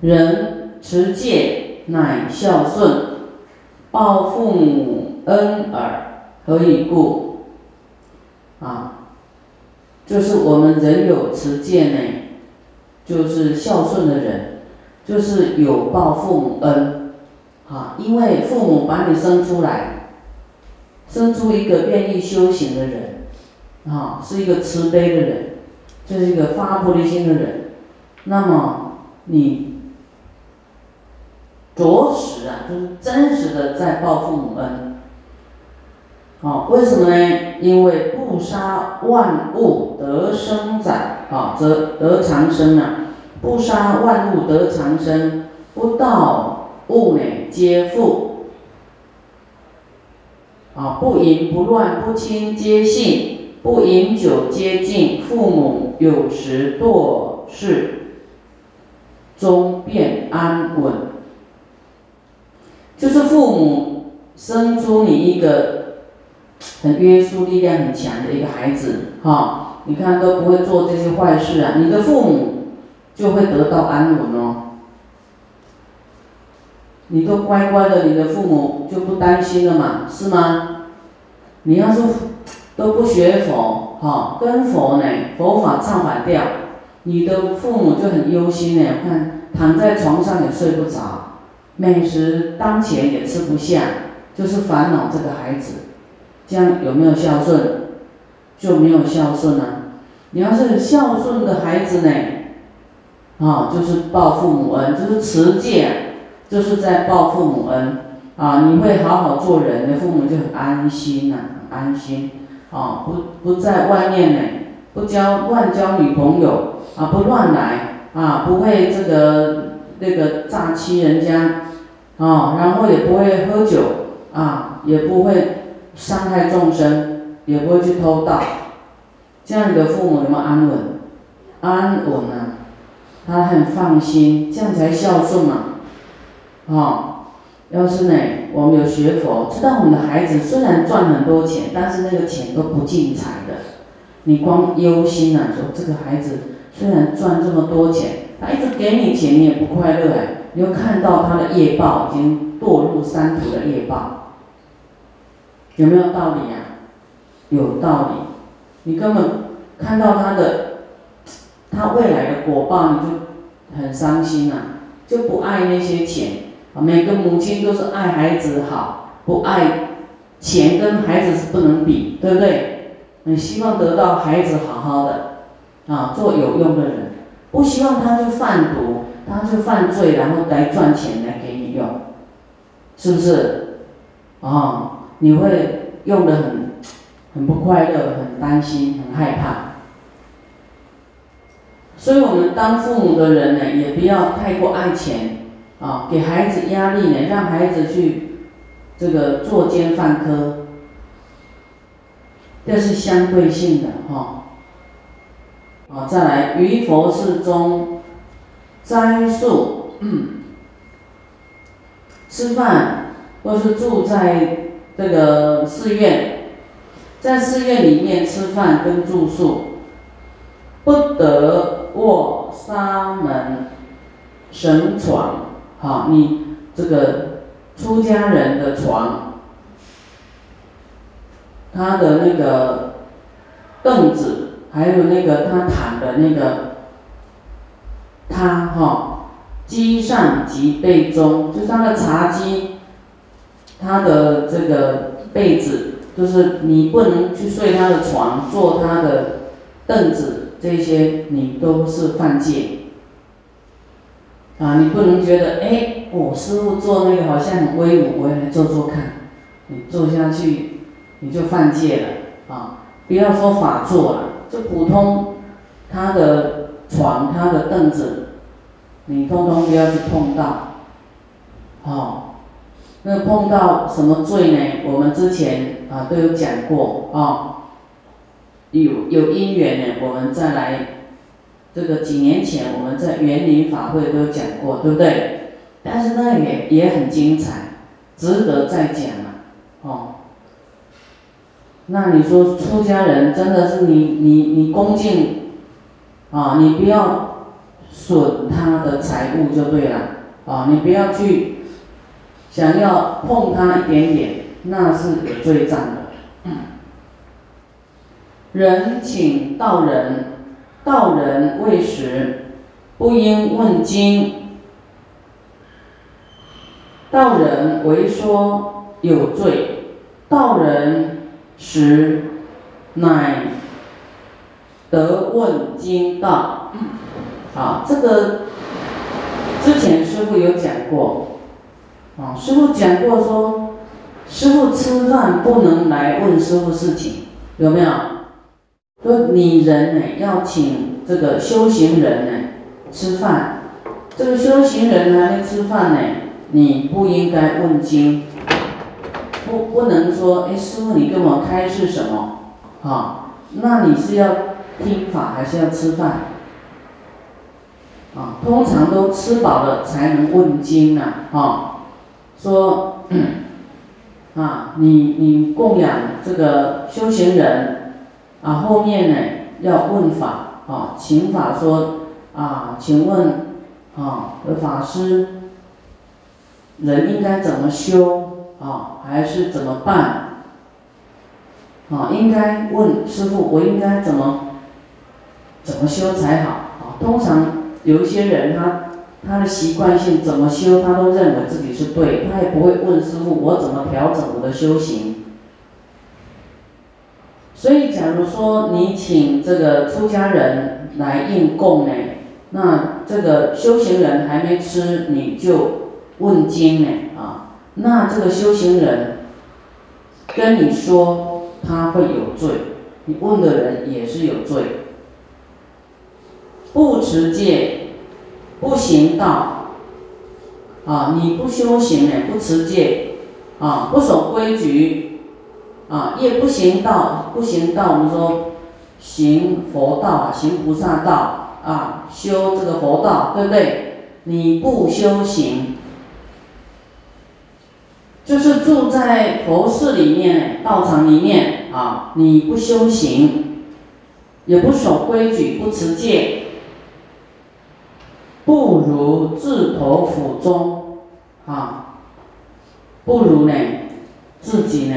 人持戒乃孝顺，报父母恩耳，何以故？啊，就是我们人有持戒呢，就是孝顺的人，就是有报父母恩，啊，因为父母把你生出来，生出一个愿意修行的人，啊，是一个慈悲的人，就是一个发菩提心的人，那么你。着实啊，就是真实的在报父母恩。哦，为什么呢？因为不杀万物得生长，啊，则得长生啊。不杀万物得长生，不盗物美皆富。啊，不淫不乱不亲皆信，不饮酒皆敬。父母有时堕世，终便安稳。就是父母生出你一个很约束力量很强的一个孩子，哈，你看都不会做这些坏事啊，你的父母就会得到安稳哦。你都乖乖的，你的父母就不担心了嘛，是吗？你要是都不学佛，哈，跟佛呢，佛法唱反调，你的父母就很忧心呢，看躺在床上也睡不着。美食当前也吃不下，就是烦恼这个孩子，这样有没有孝顺？就没有孝顺啊！你要是孝顺的孩子呢，啊，就是报父母恩，就是持戒，就是在报父母恩啊！你会好好做人，的父母就很安心呐，很安心啊！不不在外面呢，不交乱交女朋友啊，不乱来啊，不会这个那个诈欺人家。啊，然后也不会喝酒，啊，也不会伤害众生，也不会去偷盗，这样你的父母有没有安稳？安稳啊，他很放心，这样才孝顺嘛。啊，要是呢，我们有学佛，知道我们的孩子虽然赚很多钱，但是那个钱都不进财的，你光忧心啊，说这个孩子虽然赚这么多钱，他一直给你钱，你也不快乐哎。你又看到他的业报已经堕入三途的业报，有没有道理呀？有道理。你根本看到他的，他未来的果报，你就很伤心呐，就不爱那些钱。每个母亲都是爱孩子好，不爱钱跟孩子是不能比，对不对？你希望得到孩子好好的，啊，做有用的人，不希望他去贩毒。他就犯罪，然后来赚钱来给你用，是不是？啊，你会用的很，很不快乐，很担心，很害怕。所以我们当父母的人呢，也不要太过爱钱，啊，给孩子压力呢，让孩子去这个作奸犯科，这是相对性的哈。啊，再来于佛事中。斋宿，吃饭，或是住在这个寺院，在寺院里面吃饭跟住宿，不得卧沙门神床，好，你这个出家人的床，他的那个凳子，还有那个他躺的那个。他哈，机上及被中，就是他的茶几，他的这个被子，就是你不能去睡他的床，坐他的凳子，这些你都是犯戒。啊，你不能觉得哎，我师傅做那个好像很威武，我也来做做看。你坐下去，你就犯戒了啊！不要说法座了，就普通他的床，他的凳子。你通通不要去碰到，哦，那碰到什么罪呢？我们之前啊都有讲过啊，有有因缘呢，我们再来，这个几年前我们在园林法会都讲过，对不对？但是那也也很精彩，值得再讲啊，哦。那你说出家人真的是你你你恭敬，啊，你不要。损他的财物就对了，啊，你不要去想要碰他一点点，那是有罪障的。人请道人，道人未食，不应问经。道人为说有罪，道人时乃得问经道。啊，这个之前师傅有讲过，啊，师傅讲过说，师傅吃饭不能来问师傅事情，有没有？说你人呢要请这个修行人呢吃饭，这个修行人还没吃饭呢，你不应该问经，不不能说，哎，师傅你跟我开示什么？啊，那你是要听法还是要吃饭？啊，通常都吃饱了才能问经呐，啊，说，啊，你你供养这个修行人，啊，后面呢要问法，啊，请法说，啊，请问，啊，有法师，人应该怎么修，啊，还是怎么办？啊，应该问师傅，我应该怎么，怎么修才好？啊，通常。有一些人，他他的习惯性怎么修，他都认为自己是对，他也不会问师傅我怎么调整我的修行。所以，假如说你请这个出家人来应供呢，那这个修行人还没吃，你就问经呢啊，那这个修行人跟你说他会有罪，你问的人也是有罪。不持戒，不行道，啊，你不修行呢，不持戒，啊，不守规矩，啊，也不行道，不行道，我们说行佛道啊，行菩萨道啊，修这个佛道，对不对？你不修行，就是住在佛寺里面、道场里面啊，你不修行，也不守规矩，不持戒。不如自投府中，啊，不如呢，自己呢，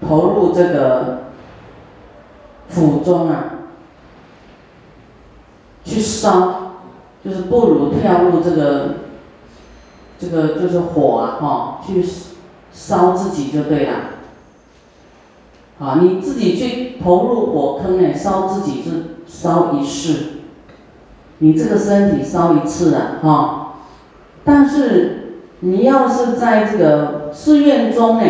投入这个府中啊，去烧，就是不如跳入这个，这个就是火啊，哈，去烧自己就对了，啊，你自己去投入火坑呢，烧自己是烧一世。你这个身体烧一次啊，哈，但是你要是在这个寺院中呢，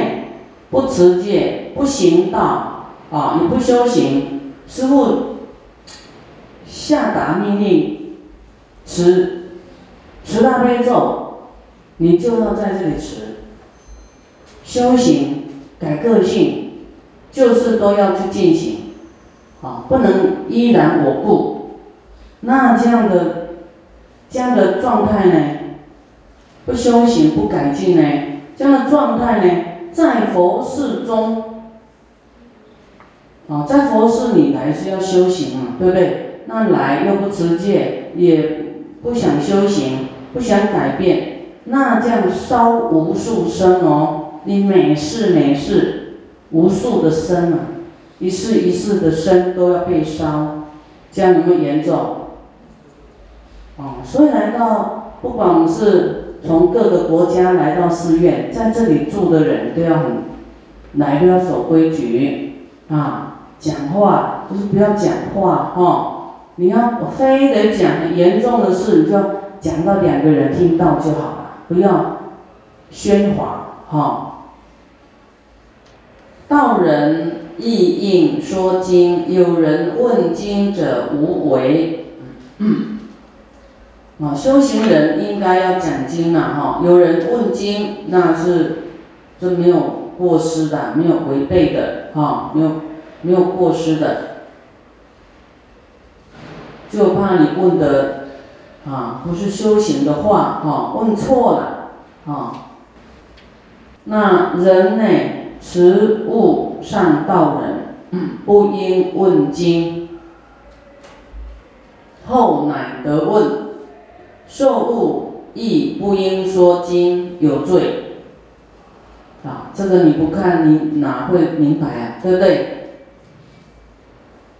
不持戒，不行道，啊，你不修行，师傅下达命令，持持大悲咒，你就要在这里持，修行改个性，就是都要去进行，啊，不能依然我故。那这样的这样的状态呢，不修行不改进呢，这样的状态呢，在佛寺中，啊，在佛寺里来是要修行嘛，对不对？那来又不持戒，也不想修行，不想改变，那这样烧无数生哦，你每世每世无数的生啊，一世一世的生都要被烧，这样有没有严重？哦，所以来到，不管是从各个国家来到寺院，在这里住的人都要很，来都要守规矩啊，讲话就是不要讲话哈，你要非得讲严重的事，你就讲到两个人听到就好了，不要喧哗哈。道人意应说经，有人问经者无为。啊，修行人应该要讲经了哈。有人问经，那是这没有过失的，没有违背的哈，没有没有过失的。就怕你问的啊不是修行的话哈，问错了啊。那人呢，持物上道人，不应问经，后乃得问。受物亦不应说经，有罪。啊，这个你不看你哪会明白啊？对不对？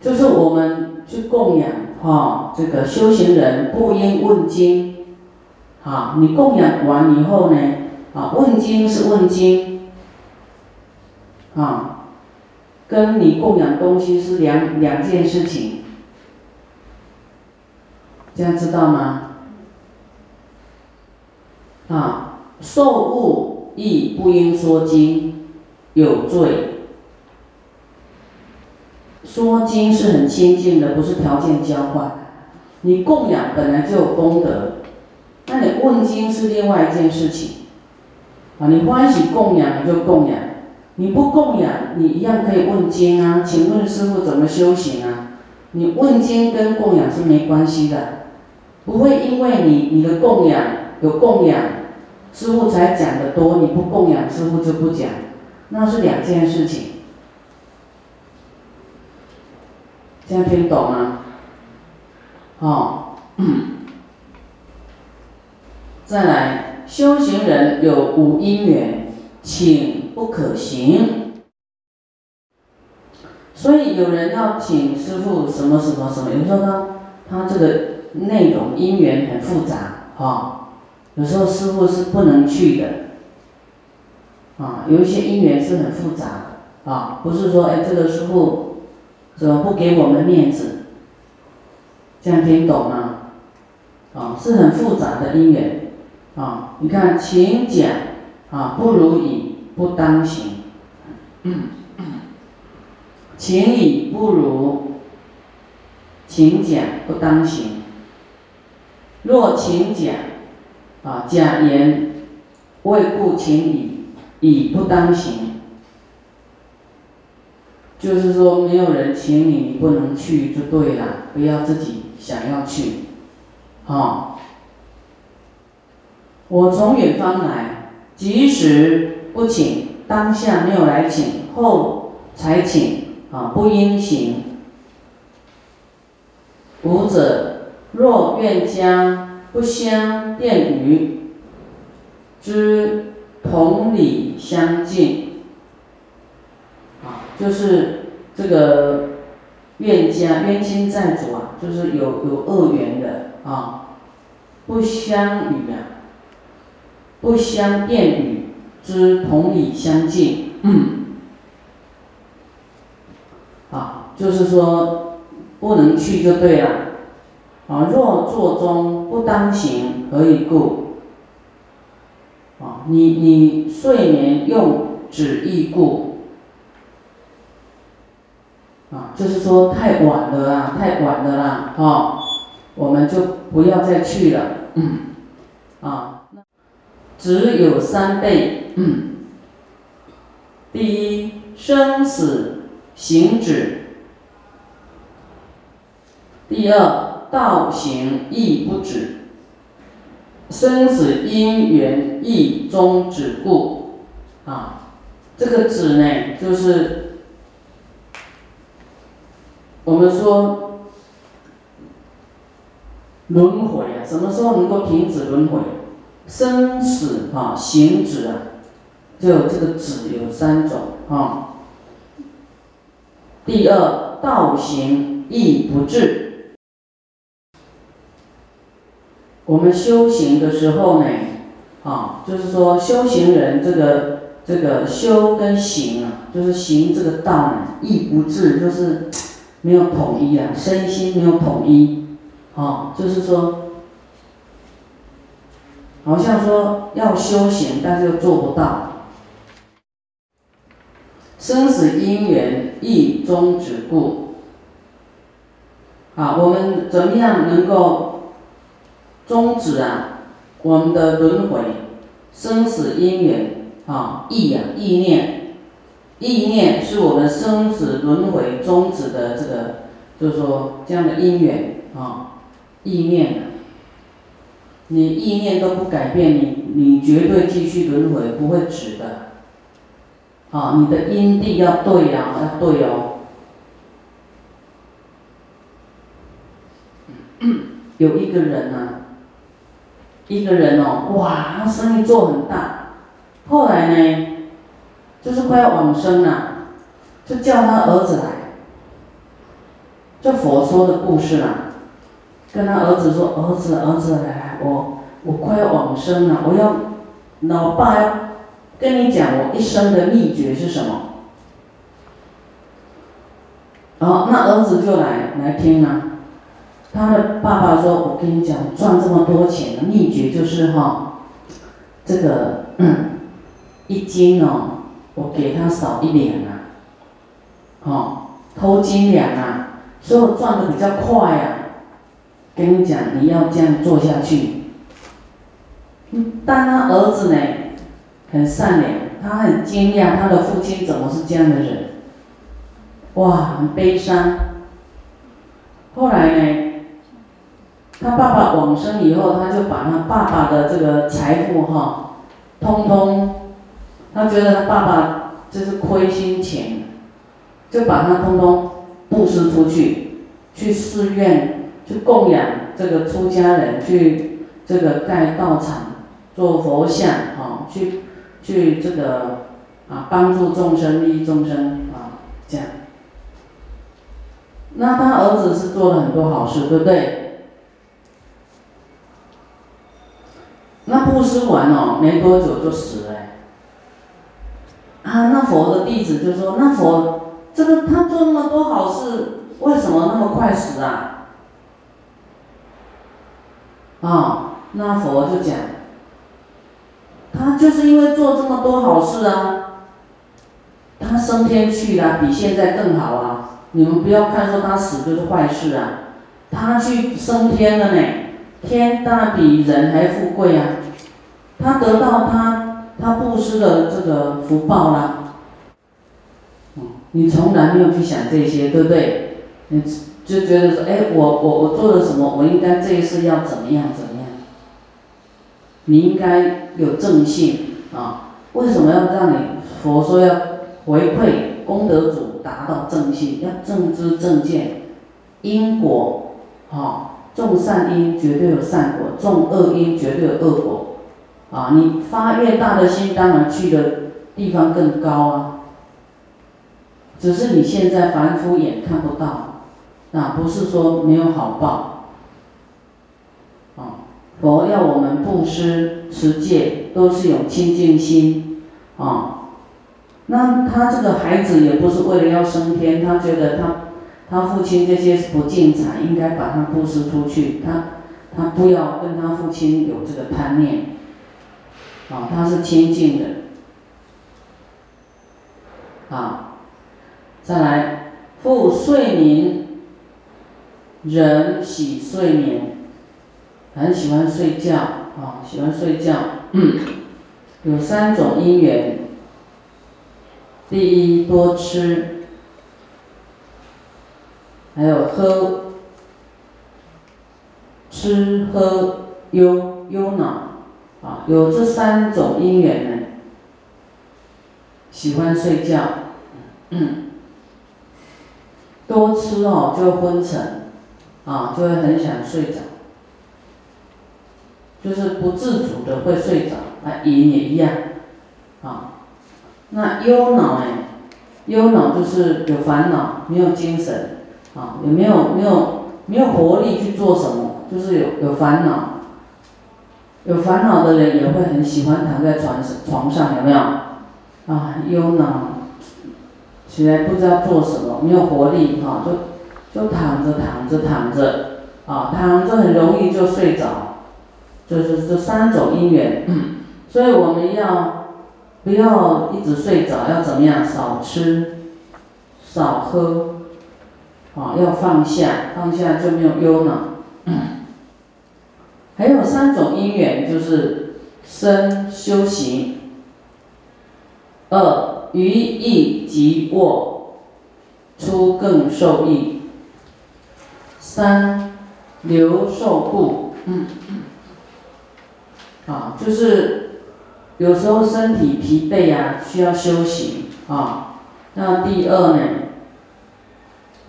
就是我们去供养哈，这个修行人不应问经。啊，你供养完以后呢，啊，问经是问经，啊，跟你供养东西是两两件事情，这样知道吗？啊，受物亦不应说经，有罪。说经是很亲近的，不是条件交换。你供养本来就有功德。那你问经是另外一件事情，啊，你欢喜供养你就供养，你不供养你一样可以问经啊。请问师傅怎么修行啊？你问经跟供养是没关系的，不会因为你你的供养有供养，师傅才讲的多，你不供养师傅就不讲，那是两件事情。这样听懂吗？好。再来，修行人有无因缘，请不可行。所以有人要请师傅什么什么什么，有时候他他这个内容因缘很复杂，哈，有时候师傅是不能去的，啊，有一些因缘是很复杂的，啊，不是说哎这个师傅怎么不给我们面子，这样听懂吗？啊，是很复杂的因缘。啊，你看，请讲啊，不如以不当行。请以不如，请讲不当行。若请讲啊，假言未故请以，以不当行。就是说，没有人请你，你不能去就对了，不要自己想要去，啊。我从远方来，即使不请，当下没有来请，后才请啊，不应行。五者若愿将不相便于之同理相近，啊，就是这个冤家冤亲债主啊，就是有有恶缘的啊，不相与啊。不相便语之同理相近，啊，就是说不能去就对了，啊，若坐中不当行，何以故？啊，你你睡眠用止意故，啊，就是说太晚了啊，太晚了啦，啊，我们就不要再去了，嗯。啊。只有三辈，第一生死行止，第二道行亦不止，生死因缘亦终止故。啊，这个止呢，就是我们说轮回啊，什么时候能够停止轮回？生死啊，行止啊，就这个止有三种啊。第二，道行亦不至。我们修行的时候呢，啊，就是说修行人这个这个修跟行啊，就是行这个道呢，亦不至，就是没有统一啊，身心没有统一，啊，就是说。好像说要修行，但是又做不到。生死因缘亦终止故。好，我们怎么样能够终止啊？我们的轮回，生死因缘啊，意啊，意念，意念是我们生死轮回终止的这个，就是说这样的因缘啊，意念。你意念都不改变，你你绝对继续轮回，不会止的。啊，你的因地要对呀，要对哦。有一个人呢，一个人哦，哇，他生意做很大，后来呢，就是快要往生了，就叫他儿子来，就佛说的故事啦，跟他儿子说，儿子，儿子，来来，我我快要往生了，我要，老爸要跟你讲我一生的秘诀是什么。哦，那儿子就来来听了，他的爸爸说：“我跟你讲，赚这么多钱的秘诀就是哈，这个一斤哦，我给他少一两啊，哦，偷斤两啊，所以我赚的比较快啊。跟你讲，你要这样做下去。但他儿子呢，很善良，他很惊讶，他的父亲怎么是这样的人。”哇，很悲伤。后来呢，他爸爸往生以后，他就把他爸爸的这个财富哈，通通，他觉得他爸爸就是亏心钱，就把他通通布施出去，去寺院去供养这个出家人，去这个盖道场、做佛像啊，去去这个啊帮助众生、利益众生啊，这样。那他儿子是做了很多好事，对不对？那布施完哦，没多久就死了。啊，那佛的弟子就说：“那佛，这个他做那么多好事，为什么那么快死啊？”啊，那佛就讲：“他就是因为做这么多好事啊，他升天去了，比现在更好啊。”你们不要看说他死就是坏事啊，他去升天了呢，天当然比人还富贵啊，他得到他他布施的这个福报啦。你从来没有去想这些，对不对？你就觉得说，哎，我我我做了什么，我应该这一世要怎么样怎么样？你应该有正信啊，为什么要让你佛说要回馈功德主？达到正信，要正知正见，因果，哈，种善因绝对有善果，种恶因绝对有恶果，啊，你发越大的心，当然去的地方更高啊。只是你现在凡夫眼看不到，那不是说没有好报，啊，佛要我们布施持戒，都是有清净心，啊。那他这个孩子也不是为了要升天，他觉得他他父亲这些不净财，应该把他布施出去，他他不要跟他父亲有这个贪念，啊，他是清净的，啊，再来，复睡眠，人喜睡眠，很喜欢睡觉，啊，喜欢睡觉，有三种因缘。第一，多吃，还有喝，吃喝忧忧恼，啊，有这三种因缘呢。喜欢睡觉，嗯，多吃哦就昏沉，啊，就会很想睡着，就是不自主的会睡着，那，瘾也一样，啊。那忧恼呢？忧恼就是有烦恼，没有精神，啊，也没有没有没有活力去做什么，就是有有烦恼。有烦恼的人也会很喜欢躺在床上床上，有没有？啊，忧恼，起来不知道做什么，没有活力，哈，就就躺着躺着躺着，啊，躺着很容易就睡着，就是这三种因缘，所以我们要。不要一直睡着，要怎么样？少吃，少喝，啊，要放下，放下就没有忧恼。还有三种因缘，就是身修行，二于意即卧，出更受益，三留受故。嗯，啊，就是。有时候身体疲惫啊，需要休息啊。那第二呢？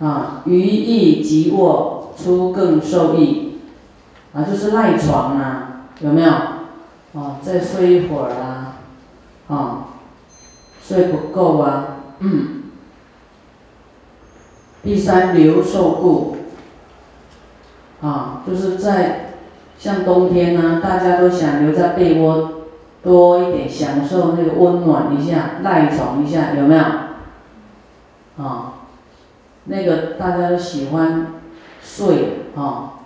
啊，余意即卧，出更受益，啊，就是赖床啊，有没有？哦，再睡一会儿啊，哦，睡不够啊。嗯。第三，留受故。啊，就是在像冬天呢，大家都想留在被窝多一点，享受那个温暖一下，赖床一下，有没有？啊，那个大家都喜欢睡啊。